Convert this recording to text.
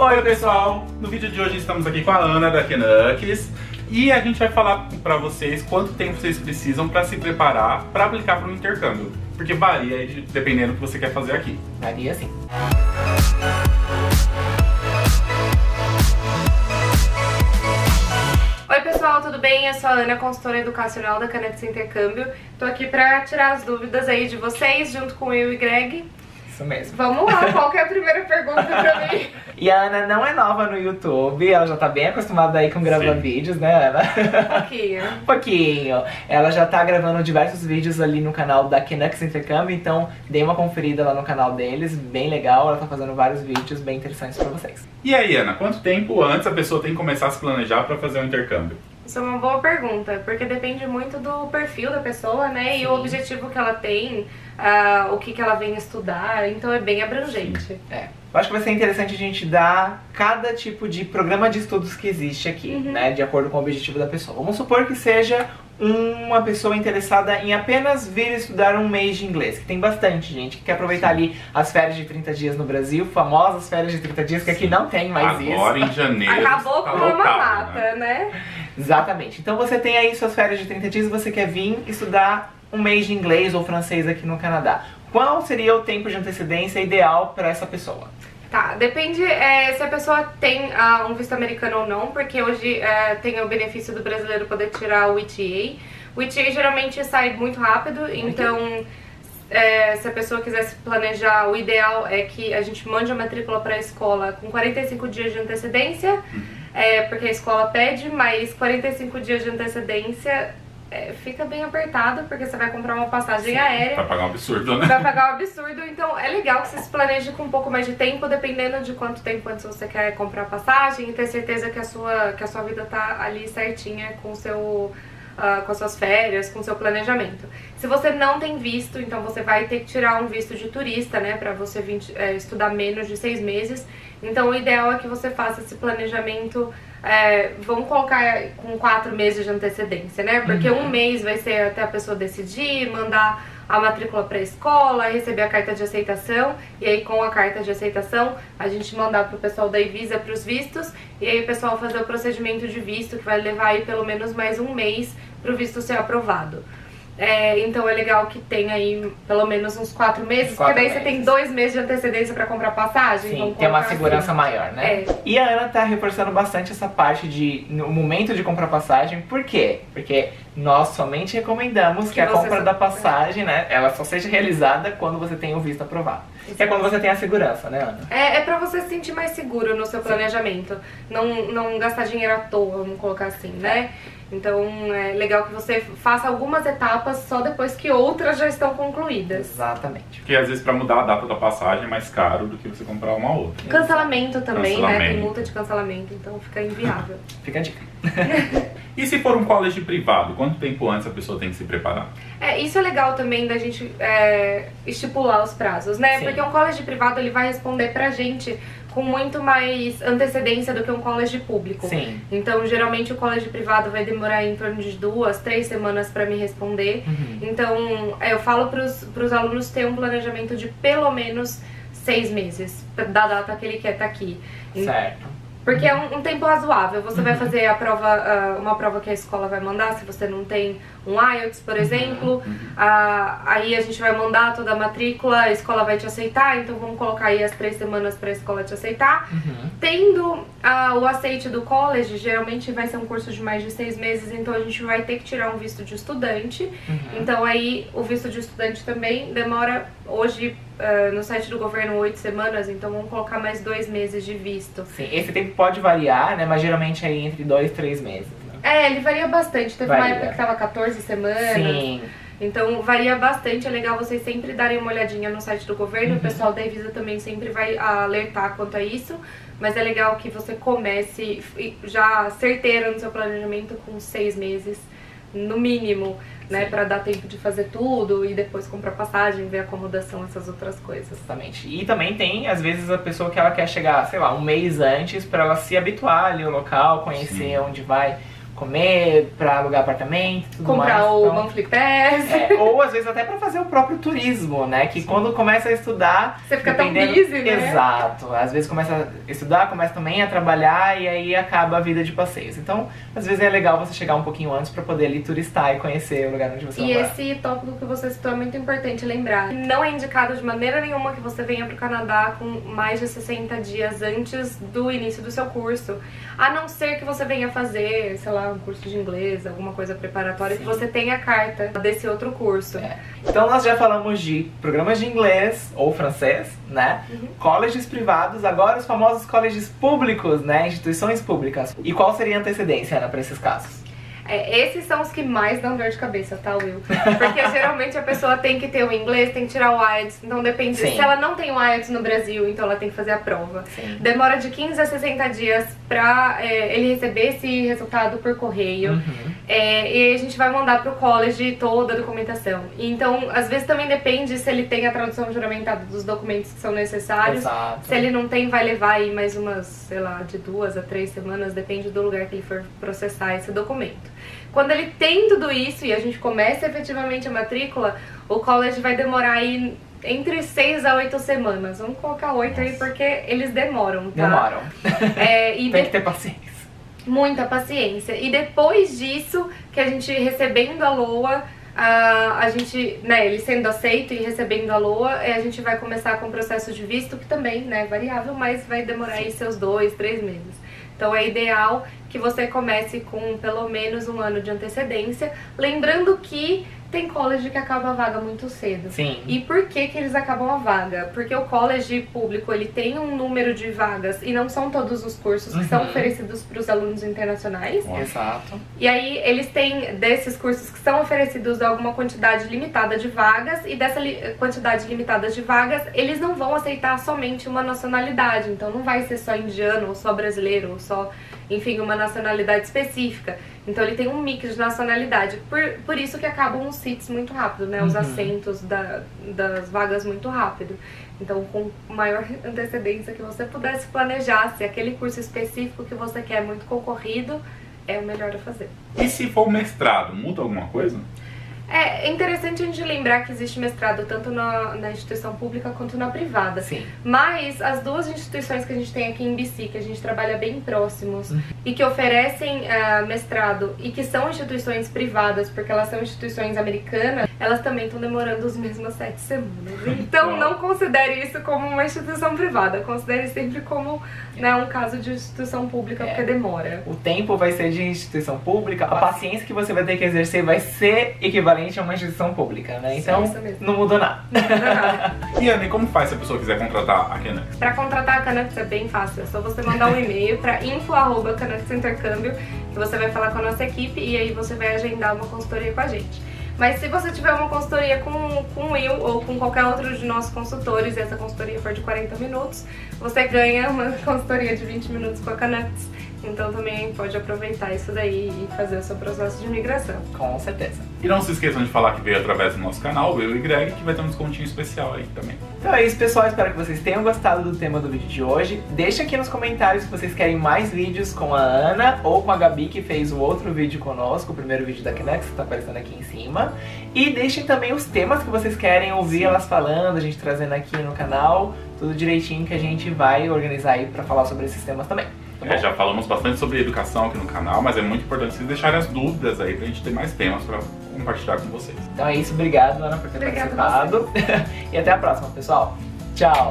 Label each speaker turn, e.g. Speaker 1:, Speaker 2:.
Speaker 1: Oi pessoal, no vídeo de hoje estamos aqui com a Ana da Kenux e a gente vai falar para vocês quanto tempo vocês precisam para se preparar para aplicar para um intercâmbio, porque varia dependendo do que você quer fazer aqui.
Speaker 2: Varia sim.
Speaker 3: Oi pessoal, tudo bem? Eu sou a Ana, consultora educacional da Canex Intercâmbio. Tô aqui pra tirar as dúvidas aí de vocês, junto com eu e Greg.
Speaker 2: Isso mesmo.
Speaker 3: Vamos lá, qual que é a primeira pergunta pra mim?
Speaker 2: E a Ana não é nova no YouTube, ela já tá bem acostumada aí com gravar
Speaker 1: Sim.
Speaker 2: vídeos, né, Ana?
Speaker 3: Um pouquinho.
Speaker 2: Um pouquinho. Ela já tá gravando diversos vídeos ali no canal da Kenux Intercâmbio, então dê uma conferida lá no canal deles, bem legal. Ela tá fazendo vários vídeos bem interessantes pra vocês.
Speaker 1: E aí, Ana, quanto tempo antes a pessoa tem que começar a se planejar para fazer um intercâmbio?
Speaker 3: Isso é uma boa pergunta, porque depende muito do perfil da pessoa, né? E o
Speaker 2: Sim.
Speaker 3: objetivo que ela tem, ah, o que, que ela vem estudar, então é bem abrangente.
Speaker 2: É. Eu acho que vai ser interessante a gente dar cada tipo de programa de estudos que existe aqui,
Speaker 3: Uhum.
Speaker 2: né? De acordo com o objetivo da pessoa. Vamos supor que seja uma pessoa interessada em apenas vir estudar um mês de inglês, que tem bastante gente que quer aproveitar ali as férias de 30 dias no Brasil, famosas férias de 30 dias, que aqui não tem mais isso.
Speaker 1: Agora em janeiro.
Speaker 3: Acabou
Speaker 1: tá
Speaker 3: com uma
Speaker 1: lotado,
Speaker 3: mata,
Speaker 1: né?
Speaker 3: né?
Speaker 2: Exatamente. Então você tem aí suas férias de 30 dias e você quer vir estudar um mês de inglês ou francês aqui no Canadá. Qual seria o tempo de antecedência ideal para essa pessoa?
Speaker 3: Tá, depende é, se a pessoa tem ah, um visto americano ou não, porque hoje é, tem o benefício do brasileiro poder tirar o ETA. O ETA geralmente sai muito rápido, então é, se a pessoa quiser se planejar, o ideal é que a gente mande a matrícula para a escola com 45 dias de antecedência, é, porque a escola pede, mas 45 dias de antecedência é, fica bem apertado, porque você vai comprar uma passagem aérea
Speaker 1: Vai pagar um absurdo, né?
Speaker 3: vai pagar um absurdo, então é legal que você se planeje com um pouco mais de tempo, dependendo de quanto tempo antes você quer comprar a passagem e ter certeza que a sua, que a sua vida tá ali certinha com o seu. ah, com as suas férias, com o seu planejamento. Se você não tem visto, então você vai ter que tirar um visto de turista, né, pra você vir eh, estudar menos de seis meses. Então o ideal é que você faça esse planejamento, eh, vamos colocar com quatro meses de antecedência, né, porque um mês vai ser até a pessoa decidir, mandar a matrícula para a escola, receber a carta de aceitação. E aí com a carta de aceitação a gente mandar para o pessoal da Evisa para os vistos. E aí o pessoal fazer o procedimento de visto que vai levar aí pelo menos mais um mês para o visto ser aprovado. É, então é legal que tenha aí pelo menos uns quatro meses,
Speaker 2: Quatro
Speaker 3: porque daí você tem
Speaker 2: meses.
Speaker 3: dois meses de antecedência para comprar passagem.
Speaker 2: Sim, ter uma segurança
Speaker 3: assim.
Speaker 2: maior, né?
Speaker 3: É.
Speaker 2: E a Ana tá reforçando bastante essa parte de no momento de comprar passagem. Por quê? Porque nós somente recomendamos que,
Speaker 3: Que
Speaker 2: a compra
Speaker 3: só-
Speaker 2: da passagem, né, ela só seja realizada quando você tem o visto aprovado. É quando você tem a segurança, né, Ana?
Speaker 3: É, é pra você se sentir mais seguro no seu planejamento. Não, não gastar dinheiro à toa, vamos colocar assim, né? Então é legal que você faça algumas etapas só depois que outras já estão concluídas.
Speaker 2: Exatamente.
Speaker 1: Porque às vezes para mudar a data da passagem é mais caro do que você comprar uma outra.
Speaker 3: Cancelamento também, né? Tem
Speaker 1: Cancelamento.
Speaker 3: multa de cancelamento, então fica inviável.
Speaker 2: Fica a dica.
Speaker 1: E se for um college privado, quanto tempo antes a pessoa tem que se preparar?
Speaker 3: É, isso é legal também da gente é, estipular os prazos, né?
Speaker 2: Sim.
Speaker 3: Porque um college privado ele vai responder pra gente com muito mais antecedência do que um college público.
Speaker 2: Sim.
Speaker 3: Então, geralmente o colégio privado vai demorar em torno de duas, três semanas para me responder.
Speaker 2: Uhum.
Speaker 3: Então, é, eu falo para os alunos ter um planejamento de pelo menos seis meses da data que ele quer estar aqui.
Speaker 2: Certo.
Speaker 3: Porque é um, um tempo razoável. Você vai fazer a prova, ah, uma prova que a escola vai mandar, se você não tem um IELTS, por exemplo. Ah, aí a gente vai mandar toda a matrícula, a escola vai te aceitar, então vamos colocar aí as três semanas para a escola te aceitar.
Speaker 2: Uhum.
Speaker 3: Tendo ah, o aceite do college, geralmente vai ser um curso de mais de seis meses, então a gente vai ter que tirar um visto de estudante.
Speaker 2: Uhum.
Speaker 3: Então aí o visto de estudante também demora hoje ah, no site do governo oito semanas, então vamos colocar mais dois meses de visto.
Speaker 2: Sim, esse tempo pode variar, né? Mas geralmente é entre dois e três meses. Né?
Speaker 3: É, ele varia bastante. Teve uma
Speaker 2: Varia.
Speaker 3: época que tava 14 semanas.
Speaker 2: Sim.
Speaker 3: Então varia bastante. É legal vocês sempre darem uma olhadinha no site do governo.
Speaker 2: Uhum.
Speaker 3: O pessoal da Evisa também sempre vai alertar quanto a isso. Mas é legal que você comece já certeiro no seu planejamento com seis meses, no mínimo, né? Pra dar tempo de fazer tudo e depois comprar passagem, ver acomodação, essas outras coisas.
Speaker 2: Exatamente. E também tem, às vezes, a pessoa que ela quer chegar, sei lá, um mês antes pra ela se habituar ali ao local, conhecer
Speaker 1: Sim.
Speaker 2: onde vai comer, pra alugar apartamento, tudo
Speaker 3: Comprar
Speaker 2: mais.
Speaker 3: o
Speaker 2: Então,
Speaker 3: Monthly Pass.
Speaker 2: é, ou às vezes até pra fazer o próprio turismo, né? Que quando começa a estudar.
Speaker 3: Você fica tão busy, né?
Speaker 2: Exato. Às vezes começa a estudar, começa também a trabalhar e aí acaba a vida de passeios. Então, às vezes é legal você chegar um pouquinho antes pra poder ali turistar e conhecer o lugar onde você
Speaker 3: E
Speaker 2: vai
Speaker 3: esse tópico que você citou é muito importante lembrar. Não é indicado de maneira nenhuma que você venha para o Canadá com mais de 60 dias antes do início do seu curso. A não ser que você venha fazer, sei lá, um curso de inglês, alguma coisa preparatória,
Speaker 2: Sim.
Speaker 3: que você tenha a carta desse outro curso.
Speaker 2: É. Então nós já falamos de programas de inglês ou francês, né?
Speaker 3: Uhum.
Speaker 2: Colleges privados, agora os famosos colleges públicos, né? Instituições públicas. E qual seria a antecedência, Ana, para esses casos?
Speaker 3: É, esses são os que mais dão dor de cabeça, tá, Will? Porque geralmente a pessoa tem que ter o inglês, tem que tirar o IELTS, então depende.
Speaker 2: Sim.
Speaker 3: Se ela não tem o IELTS no Brasil, então ela tem que fazer a prova.
Speaker 2: Sim.
Speaker 3: Demora de 15 a 60 dias pra é, ele receber esse resultado por correio.
Speaker 2: Uhum.
Speaker 3: É, e aí a gente vai mandar pro college toda a documentação. Então, às vezes também depende se ele tem a tradução juramentada dos documentos que são necessários.
Speaker 2: Exato.
Speaker 3: Se ele não tem, vai levar aí mais umas, sei lá, de duas a três semanas, depende do lugar que ele for processar esse documento. Quando ele tem tudo isso e a gente começa efetivamente a matrícula, o college vai demorar aí entre seis a oito semanas. Vamos colocar oito aí
Speaker 2: Nossa.
Speaker 3: porque eles demoram, tá?
Speaker 2: Demoram.
Speaker 3: É,
Speaker 2: Tem
Speaker 3: de-
Speaker 2: que ter paciência.
Speaker 3: Muita paciência. E depois disso, que a gente recebendo a LOA, a, a gente, né, ele sendo aceito e recebendo a LOA, eh, a gente vai começar com o processo de visto, que também, né, é variável, mas vai demorar aí seus dois, três meses. Então é ideal que você comece com pelo menos um ano de antecedência, lembrando que tem college que acaba a vaga muito cedo.
Speaker 2: Sim.
Speaker 3: E por que que eles acabam a vaga? Porque o college público, ele tem um número de vagas e não são todos os cursos que são
Speaker 2: Uhum.
Speaker 3: oferecidos para os alunos internacionais.
Speaker 2: Exato.
Speaker 3: E aí eles têm desses cursos que são oferecidos alguma quantidade limitada de vagas e dessa li- quantidade limitada de vagas, eles não vão aceitar somente uma nacionalidade. Então não vai ser só indiano ou só brasileiro ou só, enfim, uma nacionalidade específica. Então ele tem um mix de nacionalidade. Por, por isso que acabam os seats muito rápido, né? Os
Speaker 2: Uhum.
Speaker 3: assentos da- das vagas muito rápido. Então, com maior antecedência que você pudesse planejar, se aquele curso específico que você quer é muito concorrido, é o melhor a fazer.
Speaker 1: E se for mestrado, muda alguma coisa?
Speaker 3: É interessante a gente lembrar que existe mestrado tanto na, na instituição pública quanto na privada.
Speaker 2: Sim.
Speaker 3: Mas as duas instituições que a gente tem aqui em BC, que a gente trabalha bem próximos
Speaker 2: Uhum.
Speaker 3: e que oferecem ah, mestrado e que são instituições privadas, porque elas são instituições americanas, elas também estão demorando as mesmas sete semanas. Então não considere isso como uma instituição privada, considere sempre como né, um caso de instituição pública,
Speaker 2: É.
Speaker 3: porque demora.
Speaker 2: O tempo vai ser de instituição pública, a paciência que você vai ter que exercer vai ser equivalente a uma instituição pública, né?
Speaker 3: Sim,
Speaker 2: Então,
Speaker 3: isso mesmo.
Speaker 2: não mudou nada.
Speaker 1: E Anne, como faz se a pessoa quiser contratar a Canucks?
Speaker 3: Para contratar a Canucks é bem fácil, é só você mandar um e-mail para info@canucksintercâmbio que você vai falar com a nossa equipe e aí você vai agendar uma consultoria com a gente. Mas se você tiver uma consultoria com, com o Will ou com qualquer outro de nossos consultores e essa consultoria for de 40 minutos, você ganha uma consultoria de 20 minutos com a Canucks. Então também pode aproveitar isso daí e fazer o seu processo de imigração.
Speaker 2: Com certeza.
Speaker 1: E não se esqueçam de falar que veio através do nosso canal, eu e Greg, que vai ter um descontinho especial aí também.
Speaker 2: Então é isso, pessoal. Espero que vocês tenham gostado do tema do vídeo de hoje. Deixa aqui nos comentários se vocês querem mais vídeos com a Ana ou com a Gabi, que fez o outro vídeo conosco, o primeiro vídeo da Kinex, que tá aparecendo aqui em cima. E deixem também os temas que vocês querem ouvir elas falando, a gente trazendo aqui no canal, tudo direitinho que a gente vai organizar aí pra falar sobre esses temas também. Tá?
Speaker 1: É, já falamos bastante sobre educação aqui no canal, mas é muito importante vocês deixarem as dúvidas aí pra gente ter mais temas pra compartilhar com vocês.
Speaker 2: Então é isso, obrigado Ana por ter
Speaker 3: Obrigada
Speaker 2: participado. e até a próxima, pessoal. Tchau!